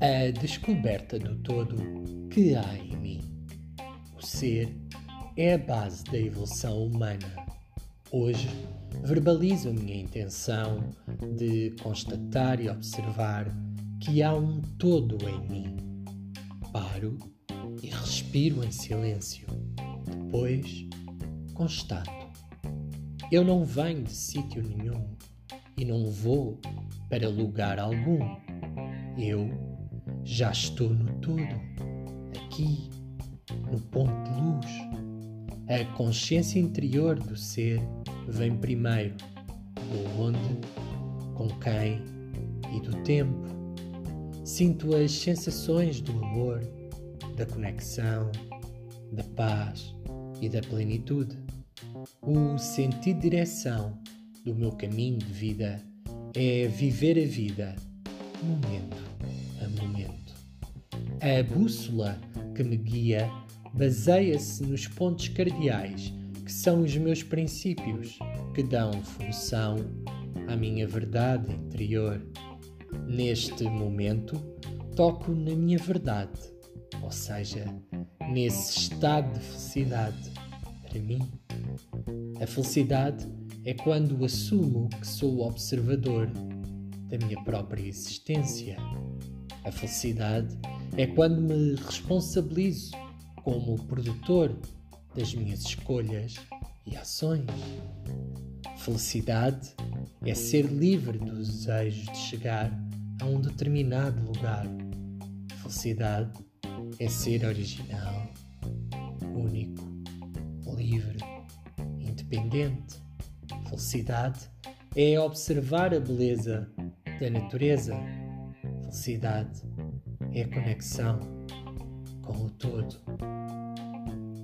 a descoberta do todo que há em mim. O ser é a base da evolução humana. Hoje, verbalizo a minha intenção de constatar e observar que há um todo em mim. Paro e respiro em silêncio. Depois, constato. Eu não venho de sítio nenhum e não vou para lugar algum. Eu já estou no todo, aqui, no ponto de luz. A consciência interior do ser vem primeiro, do onde, com quem e do tempo. Sinto as sensações do amor, da conexão, da paz e da plenitude. O sentido de direção do meu caminho de vida é viver a vida momento a momento. A bússola que me guia baseia-se nos pontos cardeais, que são os meus princípios, que dão função à minha verdade interior. Neste momento, toco na minha verdade, ou seja, nesse estado de felicidade. Para mim, a felicidade é quando assumo que sou o observador da minha própria existência. A felicidade é quando me responsabilizo como produtor das minhas escolhas e ações. Felicidade é ser livre do desejo de chegar a um determinado lugar. Felicidade é ser original, único, livre, independente. Felicidade é observar a beleza da natureza. Felicidade é a conexão com o todo.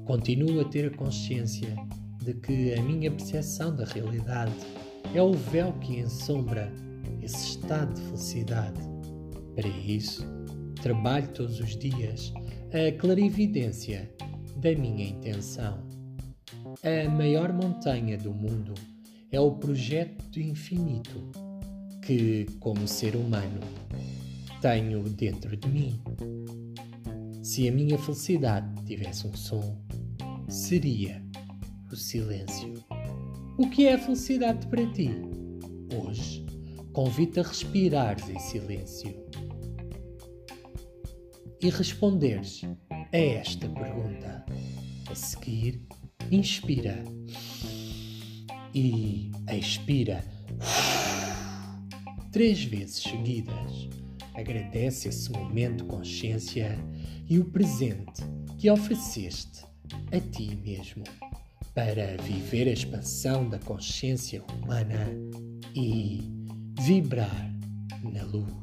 Continuo a ter a consciência de que a minha percepção da realidade é o véu que ensombra esse estado de felicidade. Para isso, trabalho todos os dias a clarividência da minha intenção. A maior montanha do mundo é o projeto infinito que, como ser humano, tenho dentro de mim. Se a minha felicidade tivesse um som, seria o silêncio. O que é a felicidade para ti? Hoje, convido a respirares em silêncio e responderes a esta pergunta. A seguir, inspira e expira três vezes seguidas. Agradece esse momento, consciência e o presente que ofereceste a ti mesmo para viver a expansão da consciência humana e vibrar na luz.